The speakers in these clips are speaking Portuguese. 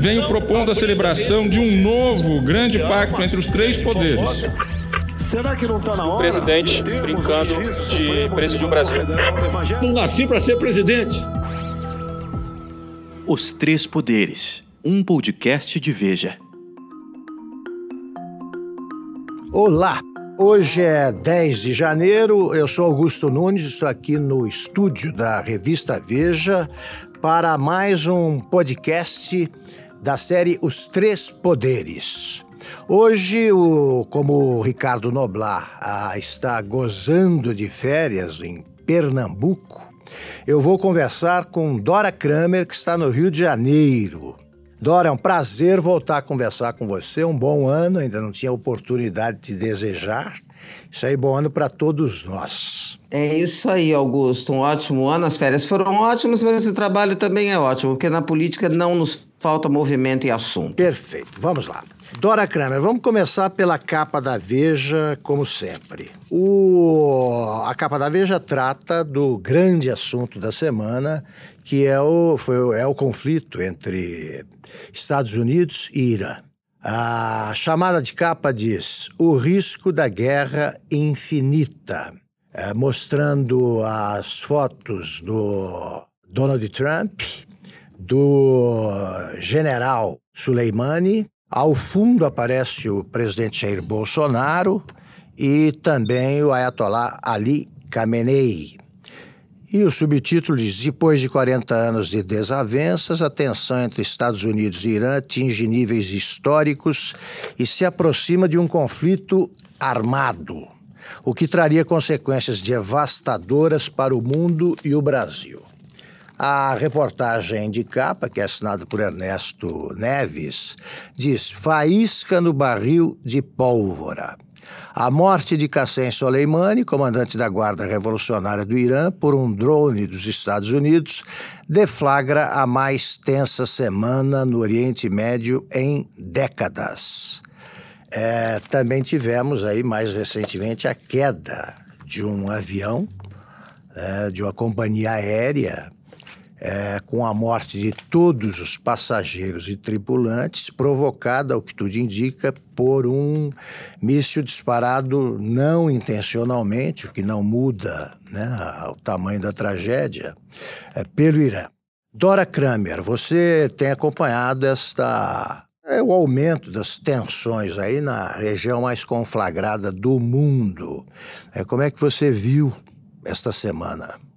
venho propondo a celebração de um novo grande pacto entre os três poderes. Será que não está na hora? O presidente brincando de presidir o Brasil. Não nasci para ser presidente. Os Três Poderes, um podcast de Veja. Olá, hoje é 10 de janeiro, eu sou Augusto Nunes, estou aqui no estúdio da revista Veja para mais um podcast da série Os Três Poderes. Hoje, o, como o Ricardo Noblar ah, está gozando de férias em Pernambuco, eu vou conversar com Dora Kramer, que está no Rio de Janeiro. Dora, é um prazer voltar a conversar com você. Um bom ano, ainda não tinha oportunidade de te desejar. Isso aí, bom ano para todos nós. É isso aí, Augusto. Um ótimo ano. As férias foram ótimas, mas o trabalho também é ótimo, porque na política não nos falta movimento e assunto. Perfeito. Vamos lá. Dora Kramer, vamos começar pela capa da Veja, como sempre. O... A capa da Veja trata do grande assunto da semana, que é o, foi, é o conflito entre Estados Unidos e Irã. A chamada de capa diz: O risco da guerra infinita é, mostrando as fotos do Donald Trump, do general Soleimani. Ao fundo aparece o presidente Jair Bolsonaro e também o Ayatollah Ali Khamenei. E o subtítulo diz: Depois de 40 anos de desavenças, a tensão entre Estados Unidos e Irã atinge níveis históricos e se aproxima de um conflito armado o que traria consequências devastadoras para o mundo e o Brasil. A reportagem de capa, que é assinada por Ernesto Neves, diz: Faísca no barril de pólvora. A morte de Qassem Soleimani, comandante da Guarda Revolucionária do Irã, por um drone dos Estados Unidos, deflagra a mais tensa semana no Oriente Médio em décadas. É, também tivemos aí mais recentemente a queda de um avião, é, de uma companhia aérea, é, com a morte de todos os passageiros e tripulantes, provocada, o que tudo indica, por um míssil disparado não intencionalmente, o que não muda né, o tamanho da tragédia, é, pelo Irã. Dora Kramer, você tem acompanhado esta é o aumento das tensões aí na região mais conflagrada do mundo. É, como é que você viu esta semana?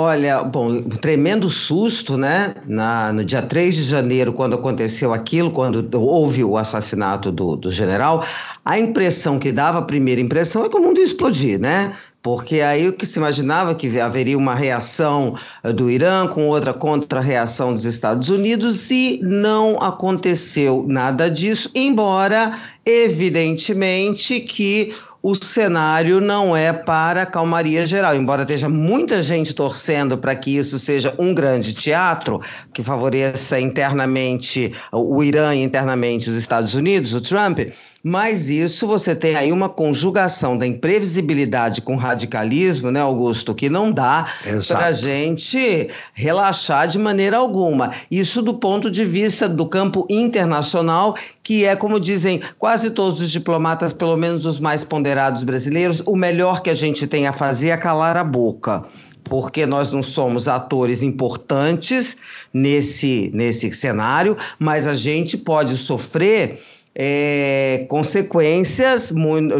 Olha, bom, um tremendo susto, né? Na, no dia 3 de janeiro, quando aconteceu aquilo, quando houve o assassinato do, do general, a impressão que dava, a primeira impressão, é que o mundo ia explodir, né? Porque aí o que se imaginava que haveria uma reação eh, do Irã com outra contra-reação dos Estados Unidos e não aconteceu nada disso, embora evidentemente que o cenário não é para calmaria geral, embora esteja muita gente torcendo para que isso seja um grande teatro que favoreça internamente o Irã e internamente os Estados Unidos, o Trump. Mas isso você tem aí uma conjugação da imprevisibilidade com radicalismo, né, Augusto, que não dá para a gente relaxar de maneira alguma. Isso do ponto de vista do campo internacional, que é, como dizem quase todos os diplomatas, pelo menos os mais ponderados brasileiros, o melhor que a gente tem a fazer é calar a boca porque nós não somos atores importantes nesse, nesse cenário, mas a gente pode sofrer é, consequências,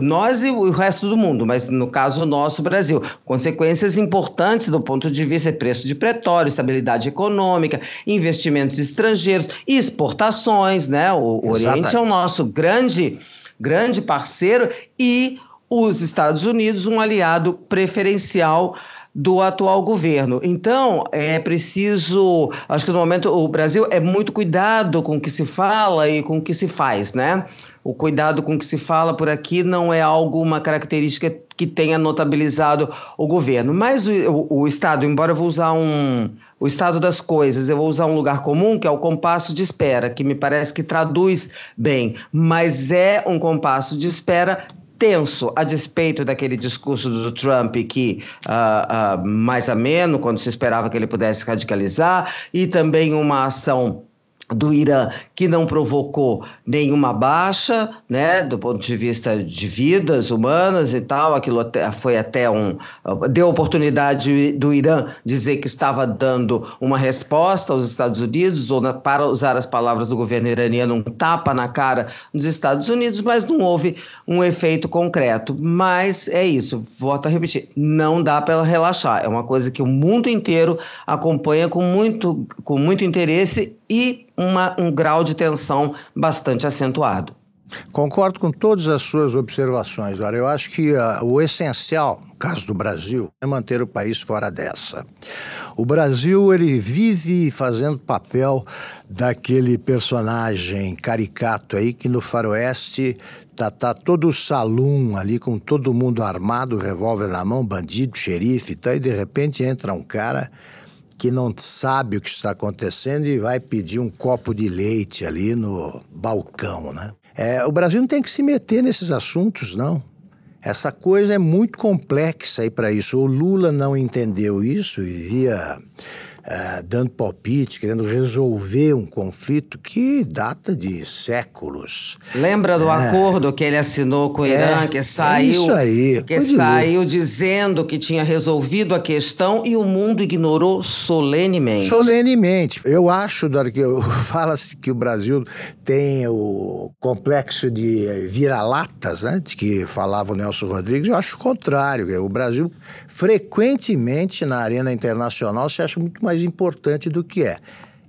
nós e o resto do mundo, mas no caso nosso, Brasil, consequências importantes do ponto de vista de preço de petróleo, estabilidade econômica, investimentos estrangeiros, exportações, né? O, o Oriente é o nosso grande, grande parceiro e os Estados Unidos, um aliado preferencial do atual governo. Então, é preciso, acho que no momento o Brasil é muito cuidado com o que se fala e com o que se faz, né? O cuidado com o que se fala por aqui não é algo, uma característica que tenha notabilizado o governo. Mas o, o, o Estado, embora eu vou usar um, o estado das coisas, eu vou usar um lugar comum, que é o compasso de espera, que me parece que traduz bem, mas é um compasso de espera tenso, a despeito daquele discurso do Trump que uh, uh, mais ameno, quando se esperava que ele pudesse radicalizar, e também uma ação do Irã que não provocou nenhuma baixa, né, do ponto de vista de vidas humanas e tal, aquilo até, foi até um deu oportunidade do Irã dizer que estava dando uma resposta aos Estados Unidos ou na, para usar as palavras do governo iraniano um tapa na cara dos Estados Unidos, mas não houve um efeito concreto. Mas é isso, volto a repetir, não dá para relaxar. É uma coisa que o mundo inteiro acompanha com muito com muito interesse e uma, um grau de tensão bastante acentuado. Concordo com todas as suas observações. Olha, eu acho que uh, o essencial, no caso do Brasil, é manter o país fora dessa. O Brasil ele vive fazendo papel daquele personagem caricato aí que no faroeste tá, tá todo o salão ali com todo mundo armado, revólver na mão, bandido, xerife e e de repente entra um cara que não sabe o que está acontecendo e vai pedir um copo de leite ali no balcão, né? É, o Brasil não tem que se meter nesses assuntos, não. Essa coisa é muito complexa aí para isso. O Lula não entendeu isso e via uh, dando palpite, querendo resolver um conflito que data de séculos. Lembra do é. acordo que ele assinou com o Irã, é, que saiu, é aí, que saiu dizendo que tinha resolvido a questão e o mundo ignorou solenemente. Solenemente. Eu acho, Dora, que fala-se que o Brasil tem o complexo de vira-latas, né, de que falava o Nelson Rodrigues. Eu acho o contrário. O Brasil frequentemente na arena internacional se acha muito mais importante do que é.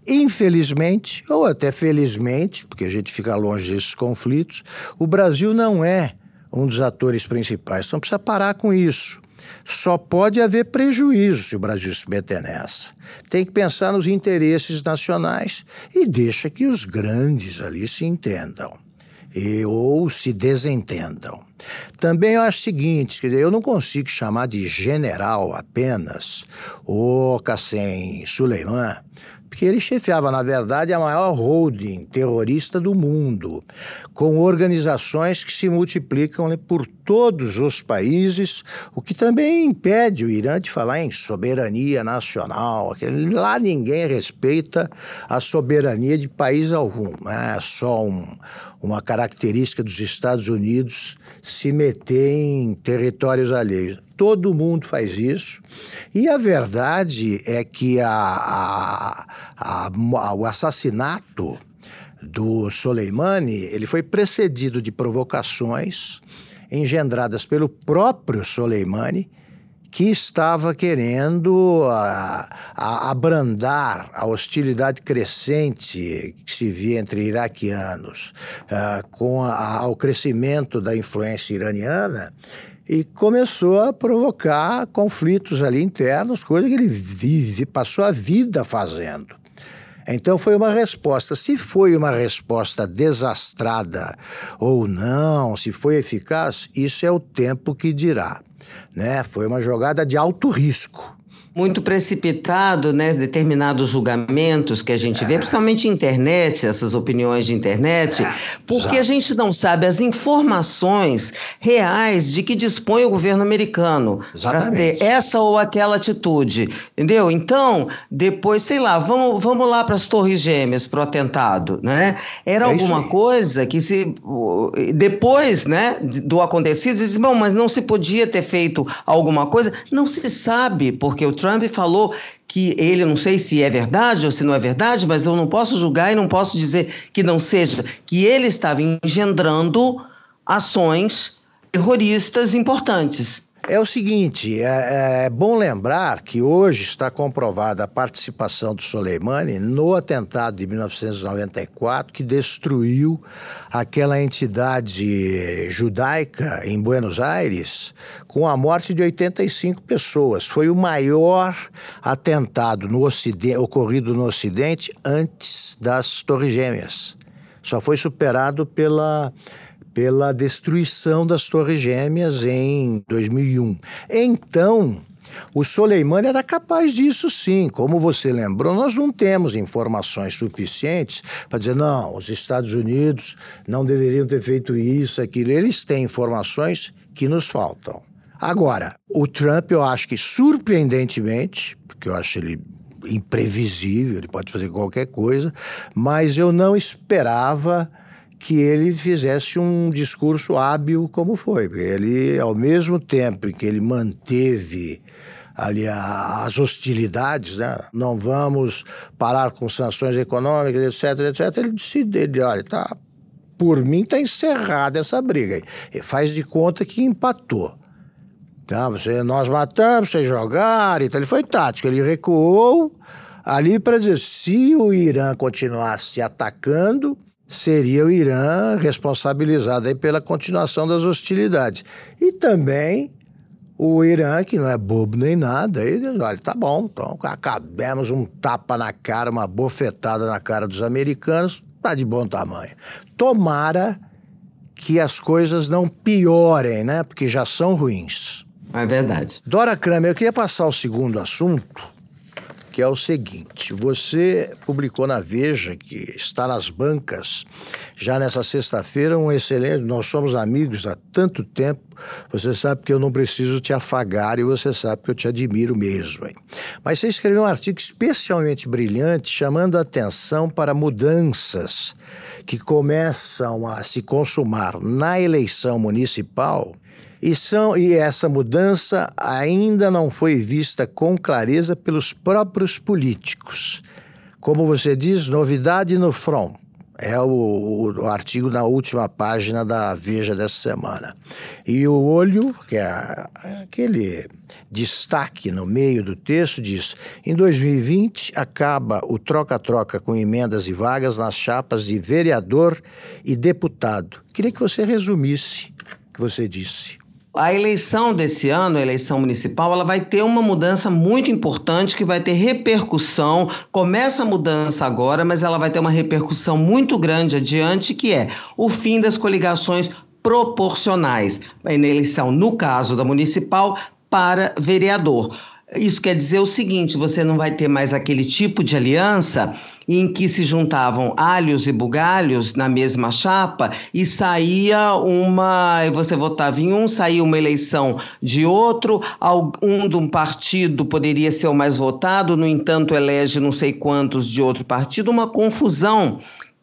Infelizmente, ou até felizmente, porque a gente fica longe desses conflitos, o Brasil não é um dos atores principais. Então precisa parar com isso. Só pode haver prejuízo se o Brasil se meter nessa. Tem que pensar nos interesses nacionais e deixa que os grandes ali se entendam e, ou se desentendam. Também eu acho o seguinte, quer dizer, eu não consigo chamar de general apenas o Qassem Suleiman, porque ele chefiava, na verdade, a maior holding terrorista do mundo, com organizações que se multiplicam por todos os países, o que também impede o Irã de falar em soberania nacional. Lá ninguém respeita a soberania de país algum, é só um, uma característica dos Estados Unidos se meter em territórios alheios. Todo mundo faz isso. E a verdade é que a, a, a, o assassinato do Soleimani ele foi precedido de provocações engendradas pelo próprio Soleimani que estava querendo a, a, abrandar a hostilidade crescente que se via entre iraquianos uh, com a, o crescimento da influência iraniana e começou a provocar conflitos ali internos, coisa que ele vive, passou a vida fazendo. Então foi uma resposta. Se foi uma resposta desastrada ou não, se foi eficaz, isso é o tempo que dirá. Né? Foi uma jogada de alto risco muito precipitado, né, determinados julgamentos que a gente vê, principalmente internet, essas opiniões de internet, porque a gente não sabe as informações reais de que dispõe o governo americano para ter essa ou aquela atitude, entendeu? Então, depois, sei lá, vamos, vamos lá para as Torres Gêmeas, para o atentado, né? Era é alguma coisa que se depois, né, do acontecido, diz, bom, mas não se podia ter feito alguma coisa, não se sabe, porque o Trump falou que ele, não sei se é verdade ou se não é verdade, mas eu não posso julgar e não posso dizer que não seja, que ele estava engendrando ações terroristas importantes. É o seguinte, é, é, bom lembrar que hoje está comprovada a participação do Soleimani no atentado de 1994 que destruiu aquela entidade judaica em Buenos Aires com a morte de 85 pessoas. Foi o maior atentado no ocidente, ocorrido no Ocidente antes das Torres Gêmeas. Só foi superado pela pela destruição das Torres Gêmeas em 2001. Então, o Soleimani era capaz disso sim. Como você lembrou, nós não temos informações suficientes para dizer, não, os Estados Unidos não deveriam ter feito isso, aquilo. Eles têm informações que nos faltam. Agora, o Trump, eu acho que surpreendentemente, porque eu acho ele imprevisível, ele pode fazer qualquer coisa, mas eu não esperava que ele fizesse um discurso hábil como foi. Ele, ao mesmo tempo que ele manteve ali as hostilidades, né? não vamos parar com sanções econômicas, etc, etc, ele disse, olha, tá, por mim está encerrada essa briga. Ele faz de conta que empatou. Tá, você, nós matamos, vocês jogaram, então ele foi tático, ele recuou ali para dizer, se o Irã continuasse atacando, seria o Irã responsabilizado aí pela continuação das hostilidades. E também o Irã, que não é bobo nem nada, ele diz, olha, tá bom, então acabemos um tapa na cara, uma bofetada na cara dos americanos, tá de bom tamanho. Tomara que as coisas não piorem, né? Porque já são ruins. É verdade. Dora Kramer, eu queria passar o segundo assunto, que é o seguinte: você publicou na Veja, que está nas bancas, já nessa sexta-feira, um excelente. Nós somos amigos há tanto tempo, você sabe que eu não preciso te afagar e você sabe que eu te admiro mesmo. Hein? Mas você escreveu um artigo especialmente brilhante chamando a atenção para mudanças que começam a se consumar na eleição municipal e, são, e essa mudança ainda não foi vista com clareza pelos próprios políticos. Como você diz, novidade no front. É o, o, o, artigo na última página da Veja dessa semana. E o olho, que é aquele destaque no meio do texto, diz: em 2020 acaba o troca-troca com emendas e vagas nas chapas de vereador e deputado. Queria que você resumisse o que você disse. A eleição desse ano, a eleição municipal, ela vai ter uma mudança muito importante que vai ter repercussão. Começa a mudança agora, mas ela vai ter uma repercussão muito grande adiante, que é o fim das coligações proporcionais. Na eleição, no caso da municipal, para vereador. Isso quer dizer o seguinte: você não vai ter mais aquele tipo de aliança em que se juntavam alhos e bugalhos na mesma chapa e saía uma. Você votava em um, saía uma eleição de outro, um de um partido poderia ser o mais votado, no entanto, elege não sei quantos de outro partido, uma confusão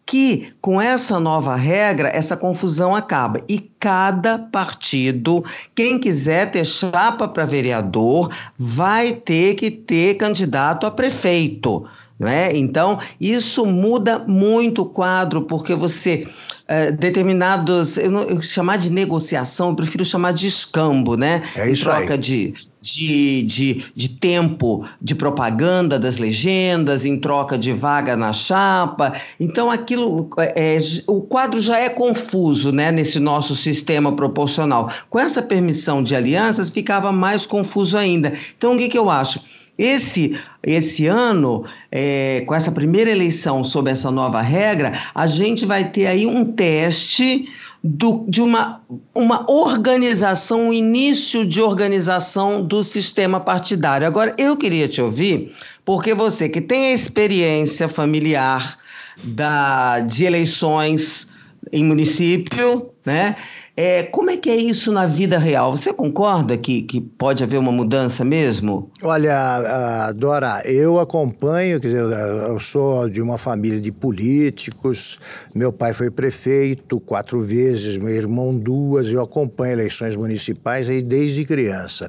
que com essa nova regra, essa confusão acaba. E cada partido, quem quiser ter chapa para vereador, vai ter que ter candidato a prefeito. Né? Então, isso muda muito o quadro, porque você. É, determinados. Eu, não, eu chamar de negociação, eu prefiro chamar de escambo, né? É isso em troca aí. de de, de, de tempo de propaganda das legendas, em troca de vaga na chapa. Então, aquilo, é, o quadro já é confuso né, nesse nosso sistema proporcional. Com essa permissão de alianças, ficava mais confuso ainda. Então, o que, que eu acho? Esse, esse ano, é, com essa primeira eleição sob essa nova regra, a gente vai ter aí um teste do, de uma, uma organização, um início de organização do sistema partidário. Agora, eu queria te ouvir, porque você que tem a experiência familiar da, de eleições em município, né? É, como é que é isso na vida real? Você concorda que, que pode haver uma mudança mesmo? Olha, Dora, eu acompanho, quer dizer, eu sou de uma família de políticos, meu pai foi prefeito quatro vezes, meu irmão duas, eu acompanho eleições municipais aí desde criança.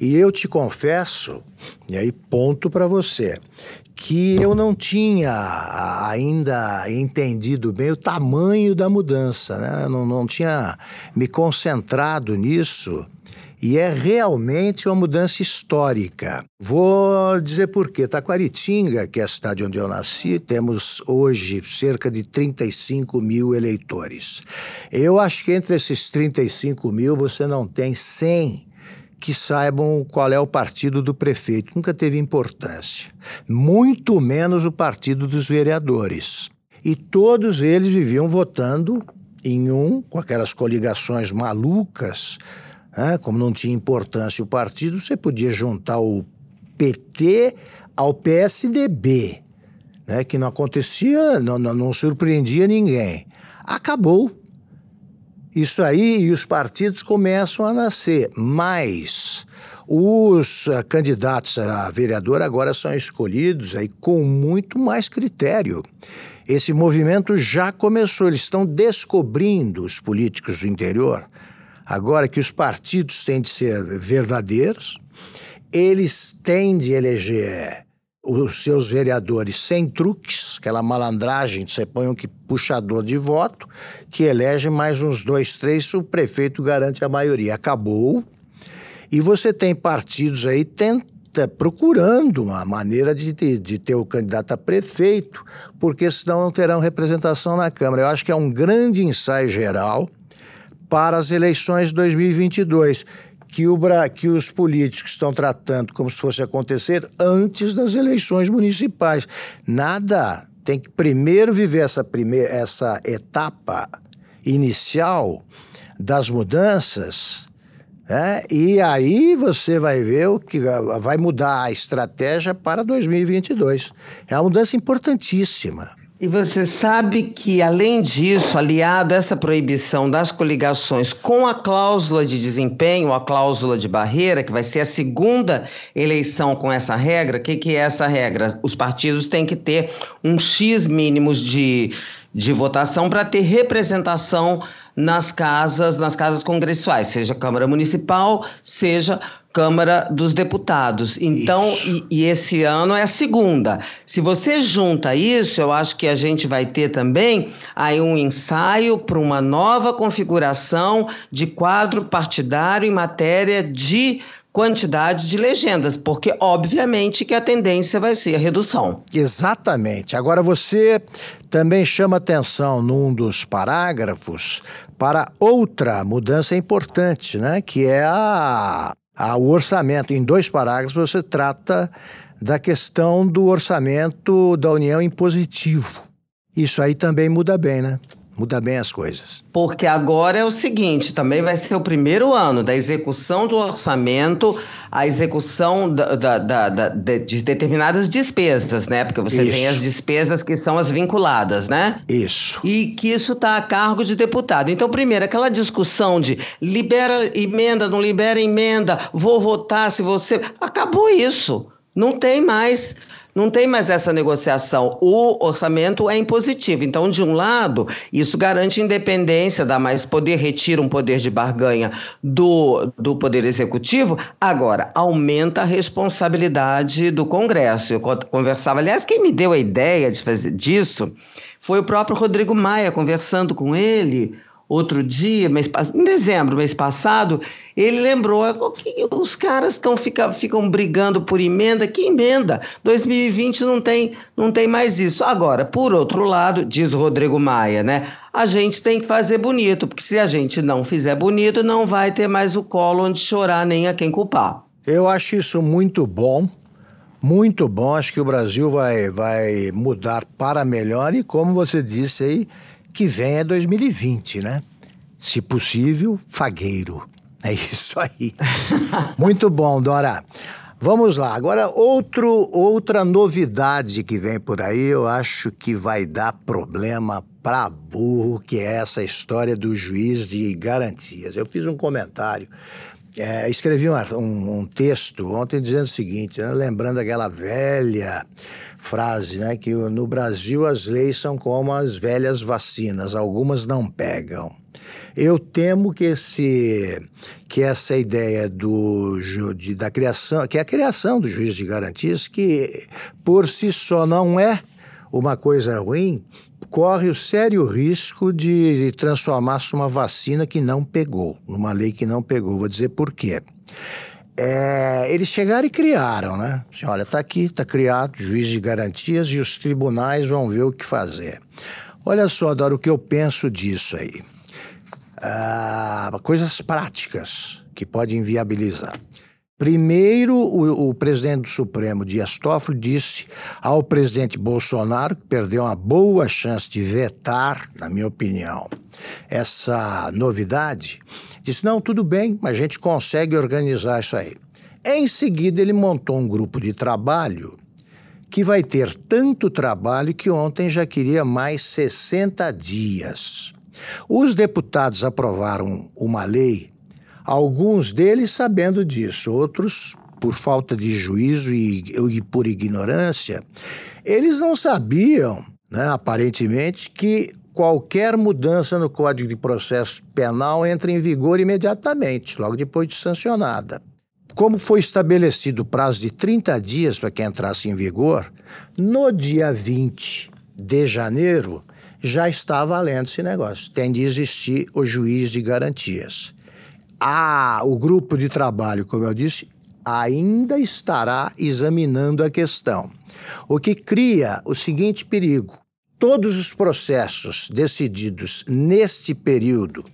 E eu te confesso, e aí ponto para você, que eu não tinha ainda entendido bem o tamanho da mudança, né? não, não tinha me concentrado nisso. E é realmente uma mudança histórica. Vou dizer por quê. Taquaritinga, que é a cidade onde eu nasci, temos hoje cerca de 35 mil eleitores. Eu acho que entre esses 35 mil você não tem 100 que saibam qual é o partido do prefeito. Nunca teve importância. Muito menos o partido dos vereadores. E todos eles viviam votando em um, com aquelas coligações malucas. Né? Como não tinha importância o partido, você podia juntar o PT ao PSDB, né? que não acontecia, não, não, não surpreendia ninguém. Acabou isso aí e os partidos começam a nascer, mas Os uh, candidatos a vereador agora são escolhidos aí com muito mais critério. Esse movimento já começou, eles estão descobrindo os políticos do interior. Agora que os partidos têm de ser verdadeiros, eles têm de eleger os seus vereadores sem truques, aquela malandragem, você põe um que puxador de voto, que elege mais uns dois, três, o prefeito garante a maioria. Acabou. E você tem partidos aí tenta, procurando uma maneira de, de, de ter o candidato a prefeito, porque senão não terão representação na Câmara. Eu acho que é um grande ensaio geral para as eleições de 2022 que, o, que os políticos estão tratando como se fosse acontecer antes das eleições municipais. Nada. Tem que primeiro viver essa, primeira, essa etapa inicial das mudanças. Né? E aí você vai ver o que vai mudar a estratégia para 2022. É uma mudança importantíssima. E você sabe que, além disso, aliado a essa proibição das coligações com a cláusula de desempenho, a cláusula de barreira, que vai ser a segunda eleição com essa regra, o que, que é essa regra? Os partidos têm que ter um X mínimos de, de votação para ter representação nas casas, nas casas congressuais, seja Câmara Municipal, seja Câmara dos Deputados. Então, e, e, esse ano é a segunda. Se você junta isso, eu acho que a gente vai ter também aí um ensaio para uma nova configuração de quadro partidário em matéria de quantidade de legendas, porque obviamente que a tendência vai ser a redução. Exatamente. Agora você também chama atenção num dos parágrafos para outra mudança importante, né, que é a o orçamento. Em dois parágrafos você trata da questão do orçamento da União em positivo. Isso aí também muda bem, né? Muda bem as coisas. Porque agora é o seguinte: também vai ser o primeiro ano da execução do orçamento, a execução da, da, da, da de determinadas despesas, né? Porque você isso. tem as despesas que são as vinculadas, né? Isso. E que isso está a cargo de deputado. Então, primeiro, aquela discussão de libera emenda, não libera emenda, vou votar se você. Acabou isso. Não tem mais. Não tem mais essa negociação. O orçamento é impositivo. Então, de um lado, isso garante independência, dá mais poder, retira um poder de barganha do, do Poder Executivo. Agora, aumenta a responsabilidade do Congresso. Eu conversava, aliás, quem me deu a ideia de fazer disso foi o próprio Rodrigo Maia, conversando com ele outro dia, mês, em dezembro, mês passado, ele lembrou que os caras estão fica, ficam brigando por emenda. Que emenda? 2020 não tem, não tem mais isso. Agora, por outro lado, diz o Rodrigo Maia, né? A gente tem que fazer bonito, porque se a gente não fizer bonito, não vai ter mais o colo onde chorar nem a quem culpar. Eu acho isso muito bom. Muito bom, acho que o Brasil vai, vai mudar para melhor e, como você disse aí, que vem é 2020, né? Se possível, fagueiro. É isso aí. Muito bom, Dora. Vamos lá. Agora, outro, outra novidade que vem por aí, eu acho que vai dar problema para burro, que é essa história do juiz de garantias. Eu fiz um comentário, é, escrevi um, um, um, texto ontem dizendo o seguinte, né, lembrando aquela velha frase, né? Que no Brasil as leis são como as velhas vacinas, algumas não pegam. Eu temo que esse que essa ideia do de, da criação, que é a criação do juiz de garantias, que por si só não é uma coisa ruim, corre o sério risco de transformar-se numa vacina que não pegou, numa lei que não pegou. Vou dizer por quê. É, eles chegaram e criaram, né? Assim, olha, está aqui, está criado, juiz de garantias e os tribunais vão ver o que fazer. Olha só, Dora, o que eu penso disso aí. Ah, coisas práticas que podem viabilizar. Primeiro, o, o, presidente do Supremo, Dias Toffoli, disse ao presidente Bolsonaro, que perdeu uma boa chance de vetar, na minha opinião, essa novidade, disse: não, tudo bem, mas a gente consegue organizar isso aí. Em seguida, ele montou um grupo de trabalho que vai ter tanto trabalho que ontem já queria mais 60 dias. Os deputados aprovaram uma lei Alguns deles sabendo disso, outros por falta de juízo e, e por ignorância, eles não sabiam, né, aparentemente, que qualquer mudança no Código de Processo Penal entra em vigor imediatamente, logo depois de sancionada. Como foi estabelecido o prazo de 30 dias para que entrasse em vigor, no dia 20 de janeiro já está valendo esse negócio. Tem de existir o juiz de garantias. Ah, o grupo de trabalho, como eu disse, ainda estará examinando a questão, o que cria o seguinte perigo: todos os processos decididos neste período,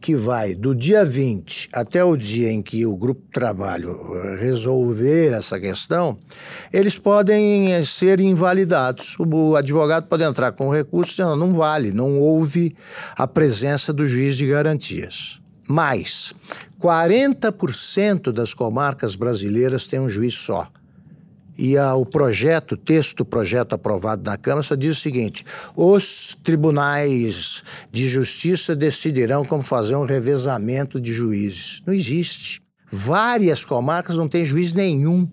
que vai do dia 20 até o dia em que o grupo de trabalho resolver essa questão, eles podem ser invalidados. O advogado pode entrar com recurso dizendo não vale, não houve a presença do juiz de garantias. Mas 40% das comarcas brasileiras têm um juiz só. E a, o projeto, o texto do projeto aprovado na Câmara só diz o seguinte: os tribunais de justiça decidirão como fazer um revezamento de juízes. Não existe. Várias comarcas não têm juiz nenhum.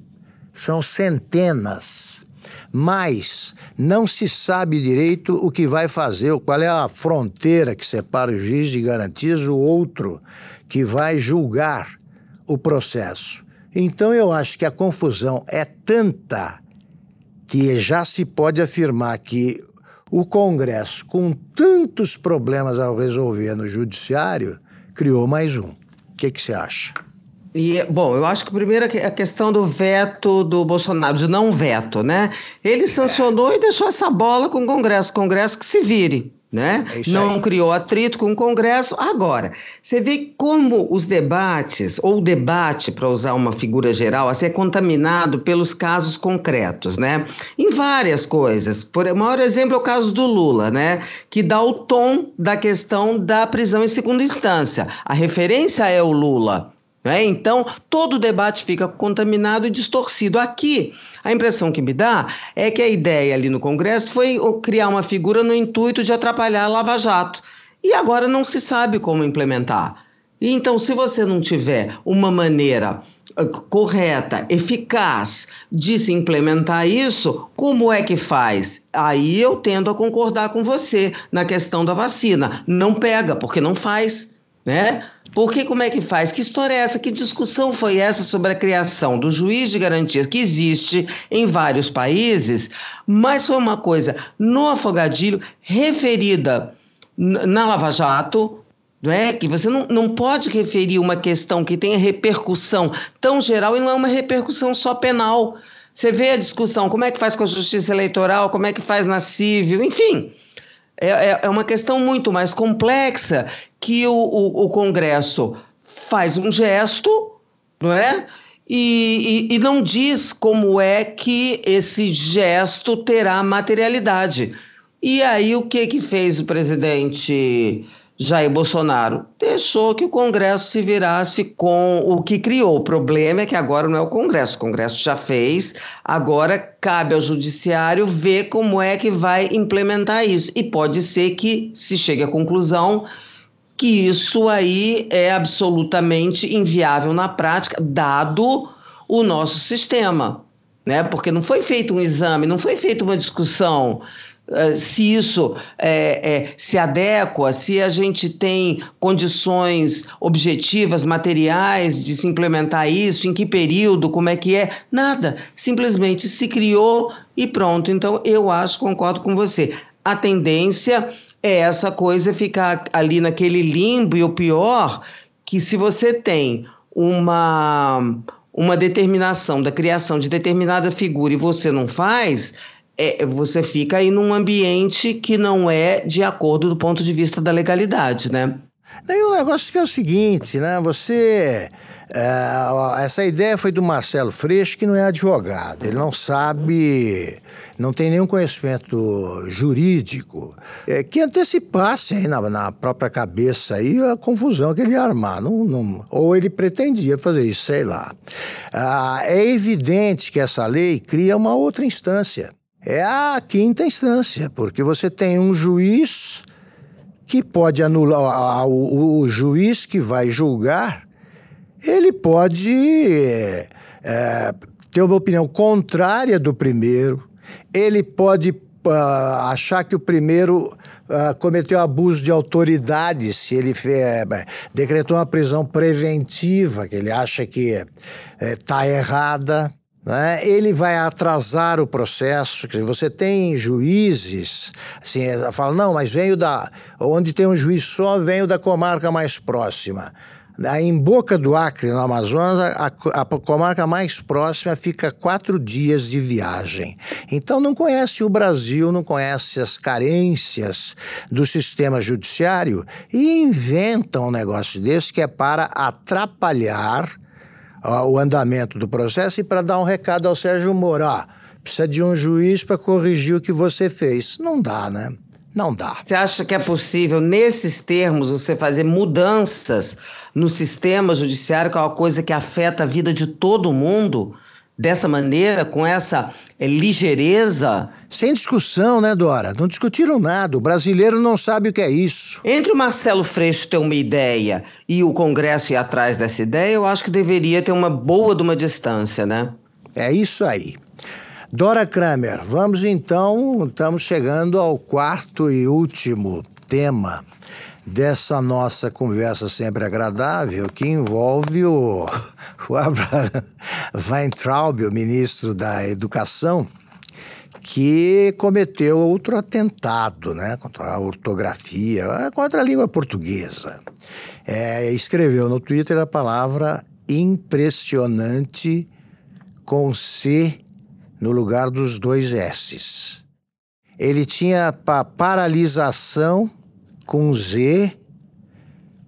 São centenas. Mas não se sabe direito o que vai fazer, qual é a fronteira que separa o juiz de garantias do outro que vai julgar o processo. Então eu acho que a confusão é tanta que já se pode afirmar que o Congresso, com tantos problemas ao resolver no Judiciário, criou mais um. O que, que você acha? E, bom, eu acho que primeiro a questão do veto do Bolsonaro, de não veto, né? Ele sancionou é. e deixou essa bola com o Congresso, Congresso que se vire né? É não criou atrito com o Congresso. Agora, você vê como os debates, ou o debate, para usar uma figura geral, assim, é contaminado pelos casos concretos, né? Em várias coisas. Por, o maior exemplo é o caso do Lula, né? Que dá o tom da questão da prisão em segunda instância. A referência é o Lula. Né? Então, todo o debate fica contaminado e distorcido. Aqui, a impressão que me dá é que a ideia ali no Congresso foi criar uma figura no intuito de atrapalhar a Lava Jato. E agora não se sabe como implementar. E então, se você não tiver uma maneira eh, correta, eficaz de se implementar isso, como é que faz? Aí eu tendo a concordar com você na questão da vacina. Não pega, porque não faz, né? Porque como é que faz? Que história é essa? Que discussão foi essa sobre a criação do juiz de garantias que existe em vários países, mas foi uma coisa no afogadilho referida na Lava Jato, não é? Que você não, não pode referir uma questão que tenha repercussão tão geral e não é uma repercussão só penal. Você vê a discussão, como é que faz com a justiça eleitoral, como é que faz na civil, enfim. É, é, é uma questão muito mais complexa que o, o, o Congresso faz um gesto, não é? E, e, e, não diz como é que esse gesto terá materialidade. E aí o que que fez o presidente Jair Bolsonaro deixou que o Congresso se virasse com o que criou. O problema é que agora não é o Congresso, o Congresso já fez, agora cabe ao Judiciário ver como é que vai implementar isso. E pode ser que se chegue à conclusão que isso aí é absolutamente inviável na prática, dado o nosso sistema. Né? Porque não foi feito um exame, não foi feita uma discussão se isso é, é, se adequa, se a gente tem condições objetivas, materiais de se implementar isso, em que período, como é que é, nada. Simplesmente se criou e pronto. Então, eu acho, concordo com você. A tendência é essa coisa ficar ali naquele limbo, e o pior, que se você tem uma, uma determinação da criação de determinada figura e você não faz, é, você fica aí num ambiente que não é de acordo do ponto de vista da legalidade, né? Daí o negócio que é o seguinte, né? Você. É, essa ideia foi do Marcelo Freixo, que não é advogado. Ele não sabe, não tem nenhum conhecimento jurídico é, que antecipasse aí na, na, própria cabeça aí a confusão que ele ia armar. Não, não, ou ele pretendia fazer isso, sei lá. Ah, é evidente que essa lei cria uma outra instância é a quinta instância, porque você tem um juiz que pode anular. O, o juiz que vai julgar ele pode é, ter uma opinião contrária do primeiro, ele pode uh, achar que o primeiro uh, cometeu abuso de autoridade, se ele é, decretou uma prisão preventiva, que ele acha que está errada. Né? Ele vai atrasar o processo. Você tem juízes, assim, fala, não, mas venho da. Onde tem um juiz só, venho da comarca mais próxima. Em Boca do Acre, no Amazonas, a, a, comarca mais próxima fica quatro dias de viagem. Então não conhece o Brasil, não conhece as carências do sistema judiciário e inventam um negócio desse que é para atrapalhar o andamento do processo e para dar um recado ao Sérgio Moro. Precisa de um juiz para corrigir o que você fez. Não dá, né? Não dá. Você acha que é possível, nesses termos, você fazer mudanças no sistema judiciário, que é uma coisa que afeta a vida de todo mundo? Dessa maneira, com essa é, ligeireza. Sem discussão, né, Dora? Não discutiram nada. O brasileiro não sabe o que é isso. Entre o Marcelo Freixo ter uma ideia e o Congresso ir atrás dessa ideia, eu acho que deveria ter uma boa de uma distância, né? É isso aí. Dora Kramer, vamos então, estamos chegando ao quarto e último tema dessa nossa conversa sempre agradável, que envolve o, o Abraham Weintraub, o ministro da Educação, que cometeu outro atentado né, contra a ortografia, contra a língua portuguesa. É, escreveu no Twitter a palavra impressionante com C no lugar dos dois S's. Ele tinha pa paralisação com Z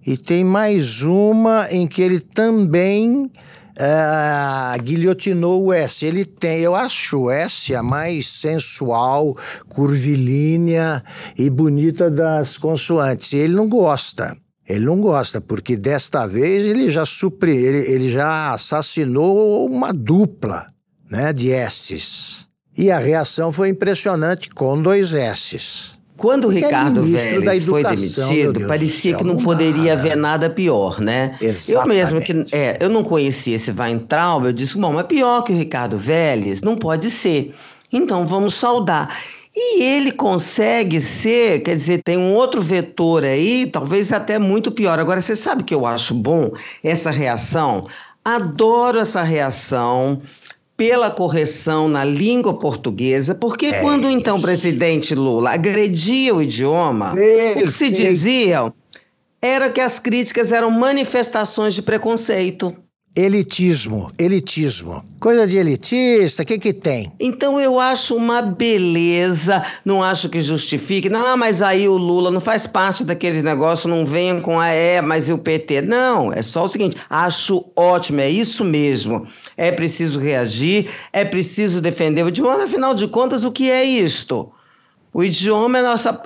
e tem mais uma em que ele também uh, guilhotinou o S. Ele tem, eu acho o S a mais sensual, curvilínea e bonita das consoantes. E ele não gosta. Ele não gosta, porque desta vez ele já supre, ele, ele já assassinou uma dupla né, de S's. E a reação foi impressionante com dois S's. Quando o Ricardo Vélez foi demitido, parecia que não, não poderia haver nada pior, né? Exatamente. Eu mesmo que é, eu não conhecia esse Weintraub, eu disse, bom, mas pior que o Ricardo Vélez não pode ser. Então vamos saudar. E ele consegue ser, quer dizer, tem um outro vetor aí, talvez até muito pior. Agora, você sabe que eu acho bom essa reação? Adoro essa reação pela correção na língua portuguesa, porque é quando então o presidente Lula agredia o idioma, o que se diziam era que as críticas eram manifestações de preconceito. Elitismo, elitismo. Coisa de elitista, o que que tem? Então eu acho uma beleza, não acho que justifique. Não, mas aí o Lula não faz parte daquele negócio, não venha com a é, mas e o PT. Não, é só o seguinte, acho ótimo, é isso mesmo. É preciso reagir, é preciso defender o idioma, afinal de contas, o que é isto? O idioma é a nossa,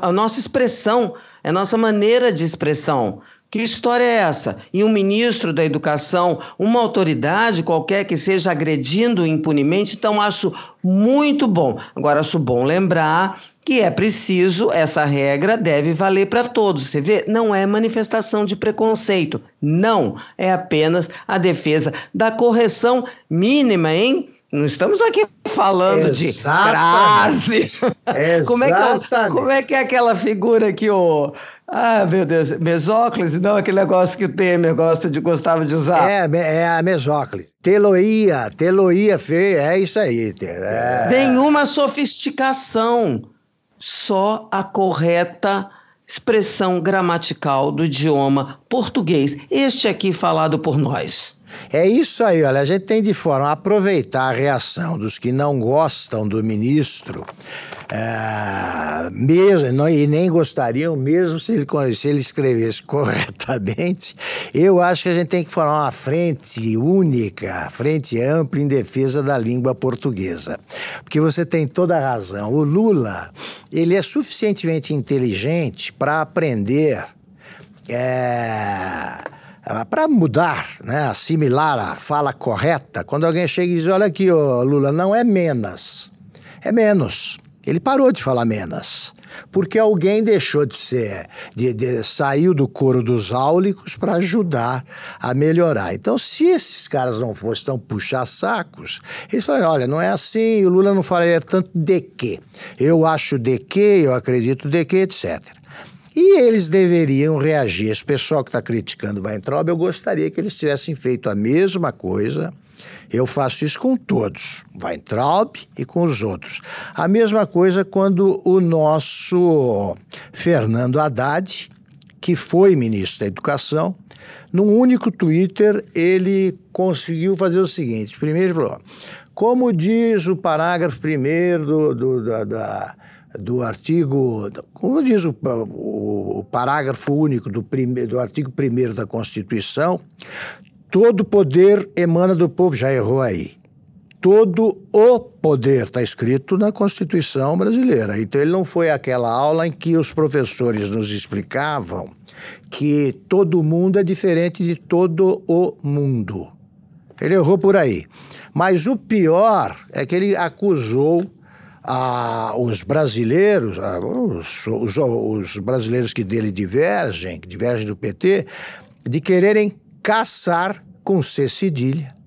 a nossa expressão, é a nossa maneira de expressão. Que história é essa? E um ministro da Educação, uma autoridade qualquer que seja agredindo impunemente, então acho muito bom. Agora, acho bom lembrar que é preciso, essa regra deve valer para todos. Você vê, não é manifestação de preconceito. Não, é apenas a defesa da correção mínima, hein? Não estamos aqui falando Exatamente. de frase. como, é que, como é que é aquela figura que o ah, meu Deus, mesóclise, não aquele negócio que o Temer gosta de, gostava de usar. É, é a mesóclise. Teloia, teloia feia, é isso aí. É. Nenhuma sofisticação, só a correta expressão gramatical do idioma português, este aqui falado por nós. É isso aí, olha, a gente tem de forma aproveitar a reação dos que não gostam do ministro é, mesmo, não, e nem gostariam, mesmo se ele, se ele escrevesse corretamente, eu acho que a gente tem que formar uma frente única, frente ampla em defesa da língua portuguesa. Porque você tem toda a razão. O Lula, ele é suficientemente inteligente para aprender. É, para mudar, né, assimilar a fala correta, quando alguém chega e diz: Olha aqui, ô Lula, não é menos, é menos. Ele parou de falar menos. porque alguém deixou de ser, de, de saiu do coro dos áulicos para ajudar a melhorar. Então, se esses caras não fossem tão puxar sacos, eles falaram: olha, não é assim, o Lula não falaria tanto de quê. Eu acho de quê, eu acredito de quê, etc. E eles deveriam reagir. Esse pessoal que está criticando o Weintraub, eu gostaria que eles tivessem feito a mesma coisa eu faço isso com todos, Weintraub e com os outros. A mesma coisa quando o nosso Fernando Haddad, que foi ministro da Educação, num único Twitter ele conseguiu fazer o seguinte: primeiro ele falou, como diz o parágrafo primeiro do, do, da, da do artigo, como diz o, o, parágrafo único do, prime, do artigo 1 da Constituição, Todo poder emana do povo, já errou aí. Todo o poder está escrito na Constituição brasileira. Então ele não foi aquela aula em que os professores nos explicavam que todo mundo é diferente de todo o mundo. Ele errou por aí. Mas o pior é que ele acusou os brasileiros, os, os, os brasileiros que dele divergem, que divergem do PT, de quererem caçar com C cedilha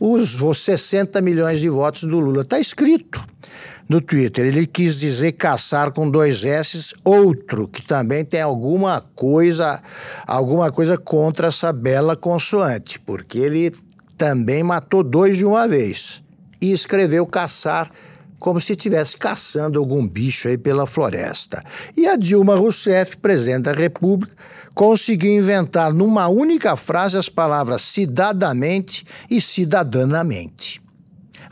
os 60 milhões de votos do Lula. Está escrito no Twitter. Ele quis dizer caçar com dois S, outro que também tem alguma coisa, alguma coisa contra essa bela consoante, porque ele também matou dois de uma vez e escreveu caçar como se estivesse caçando algum bicho aí pela floresta. E a Dilma Rousseff, presidente da República, conseguiu inventar numa única frase as palavras cidadamente e cidadanamente.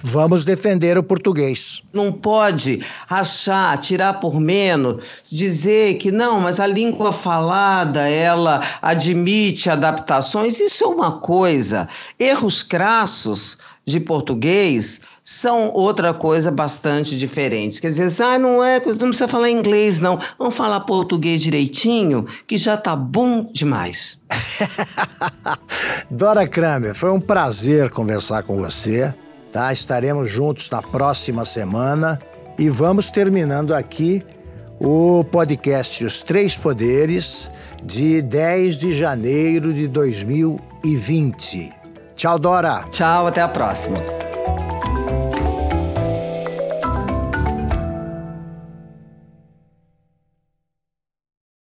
Vamos defender o português. Não pode achar, tirar por menos, dizer que não, mas a língua falada, ela admite adaptações. Isso é uma coisa. Erros crassos de português são outra coisa bastante diferente. Quer dizer, ah, não é, não precisa falar inglês, não. Vamos falar português direitinho, que já tá bom demais. Dora Kramer, foi um prazer conversar com você. Tá? Estaremos juntos na próxima semana e vamos terminando aqui o podcast Os Três Poderes de 10 de janeiro de 2020. Tchau, Dora. Tchau, até a próxima.